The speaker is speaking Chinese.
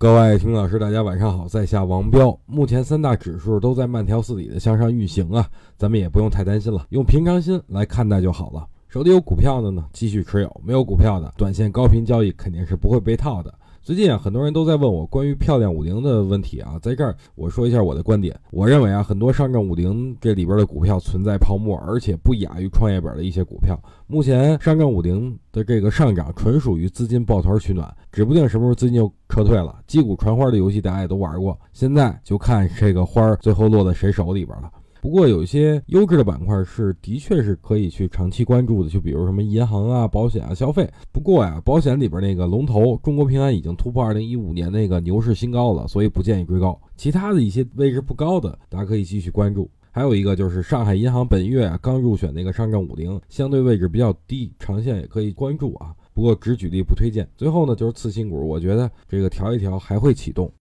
各位听老师，大家晚上好，在下王彪。目前三大指数都在慢条斯理的向上运行啊，咱们也不用太担心了，用平常心来看待就好了。手里有股票的呢，继续持有；没有股票的，短线高频交易肯定是不会被套的。最近啊，很多人都在问我关于漂亮五零的问题啊，在这儿我说一下我的观点。我认为啊，很多上证五零这里边的股票存在泡沫，而且不亚于创业板的一些股票。目前上证五零的这个上涨纯属于资金抱团取暖，指不定什么时候资金又撤退了。击鼓传花的游戏大家也都玩过，现在就看这个花最后落在谁手里边了。不过有一些优质的板块是的确是可以去长期关注的，就比如什么银行啊、保险啊、消费。不过呀，保险里边那个龙头中国平安已经突破二零一五年那个牛市新高了，所以不建议追高。其他的一些位置不高的，大家可以继续关注。还有一个就是上海银行本月啊刚入选那个上证五零，相对位置比较低，长线也可以关注啊。不过只举例不推荐。最后呢，就是次新股，我觉得这个调一调还会启动。